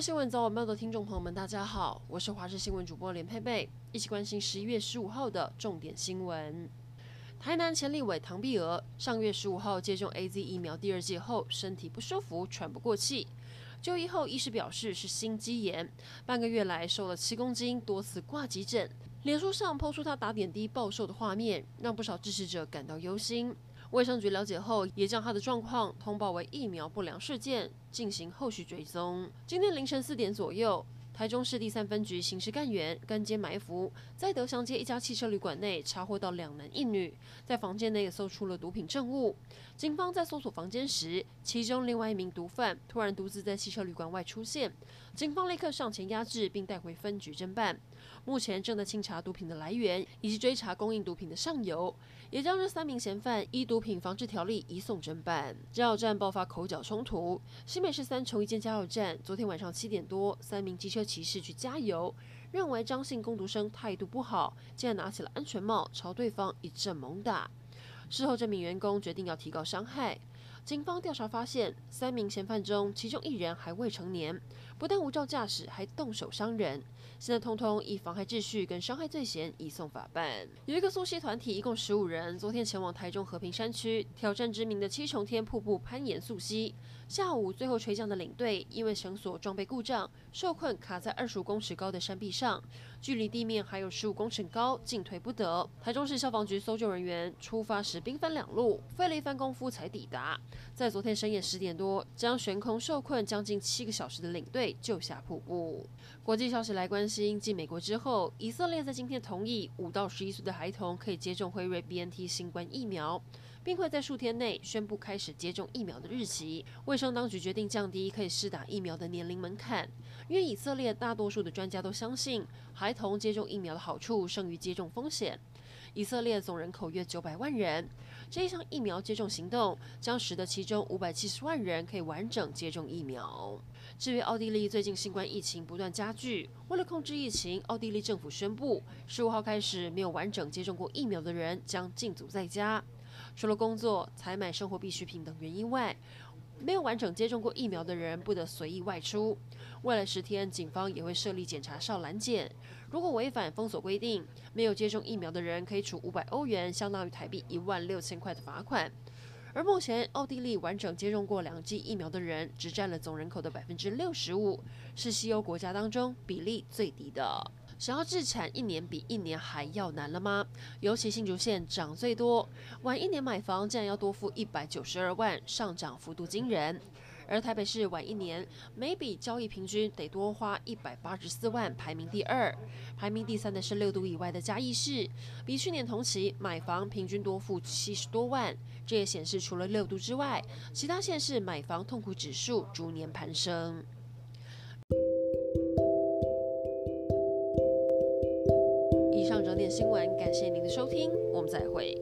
新闻早晚报的听众朋友们，大家好，我是华视新闻主播连佩佩，一起关心十一月十五号的重点新闻。台南前立委唐碧娥上月十五号接种 AZ 疫苗第二剂后，身体不舒服，喘不过气。就医后，医师表示是心肌炎，半个月来瘦了七公斤，多次挂急诊。脸书上抛出他打点滴暴瘦的画面，让不少支持者感到忧心。卫生局了解后，也将他的状况通报为疫苗不良事件，进行后续追踪。今天凌晨四点左右。台中市第三分局刑事干员跟监埋伏，在德祥街一家汽车旅馆内查获到两男一女，在房间内搜出了毒品证物。警方在搜索房间时，其中另外一名毒贩突然独自在汽车旅馆外出现，警方立刻上前压制，并带回分局侦办。目前正在清查毒品的来源，以及追查供应毒品的上游，也将这三名嫌犯依毒品防治条例移送侦办。加油站爆发口角冲突，新北市三重一间加油站，昨天晚上七点多，三名机车。骑士去加油，认为张姓攻读生态度不好，竟然拿起了安全帽朝对方一阵猛打。事后，这名员工决定要提高伤害。警方调查发现，三名嫌犯中，其中一人还未成年，不但无照驾驶，还动手伤人。现在通通以妨害秩序跟伤害罪嫌移送法办。有一个溯溪团体，一共十五人，昨天前往台中和平山区挑战知名的七重天瀑布攀岩溯溪。下午最后垂降的领队，因为绳索装备故障，受困卡在二十五公尺高的山壁上，距离地面还有十五公尺高，进退不得。台中市消防局搜救人员出发时兵分两路，费了一番功夫才抵达。在昨天深夜十点多，将悬空受困将近七个小时的领队救下瀑布。国际消息来关心，继美国之后，以色列在今天同意五到十一岁的孩童可以接种辉瑞 BNT 新冠疫苗，并会在数天内宣布开始接种疫苗的日期。卫生当局决定降低可以施打疫苗的年龄门槛，因为以色列大多数的专家都相信，孩童接种疫苗的好处胜于接种风险。以色列总人口约九百万人，这一项疫苗接种行动将使得其中五百七十万人可以完整接种疫苗。至于奥地利，最近新冠疫情不断加剧，为了控制疫情，奥地利政府宣布，十五号开始，没有完整接种过疫苗的人将禁足在家，除了工作、采买生活必需品等原因外。没有完整接种过疫苗的人不得随意外出。未来十天，警方也会设立检查哨拦检。如果违反封锁规定，没有接种疫苗的人可以处五百欧元（相当于台币一万六千块）的罚款。而目前，奥地利完整接种过两剂疫苗的人只占了总人口的百分之六十五，是西欧国家当中比例最低的。想要置产，一年比一年还要难了吗？尤其新竹县涨最多，晚一年买房竟然要多付一百九十二万，上涨幅度惊人。而台北市晚一年每笔交易平均得多花一百八十四万，排名第二。排名第三的是六都以外的嘉义市，比去年同期买房平均多付七十多万。这也显示除了六都之外，其他县市买房痛苦指数逐年攀升。上整点新闻，感谢您的收听，我们再会。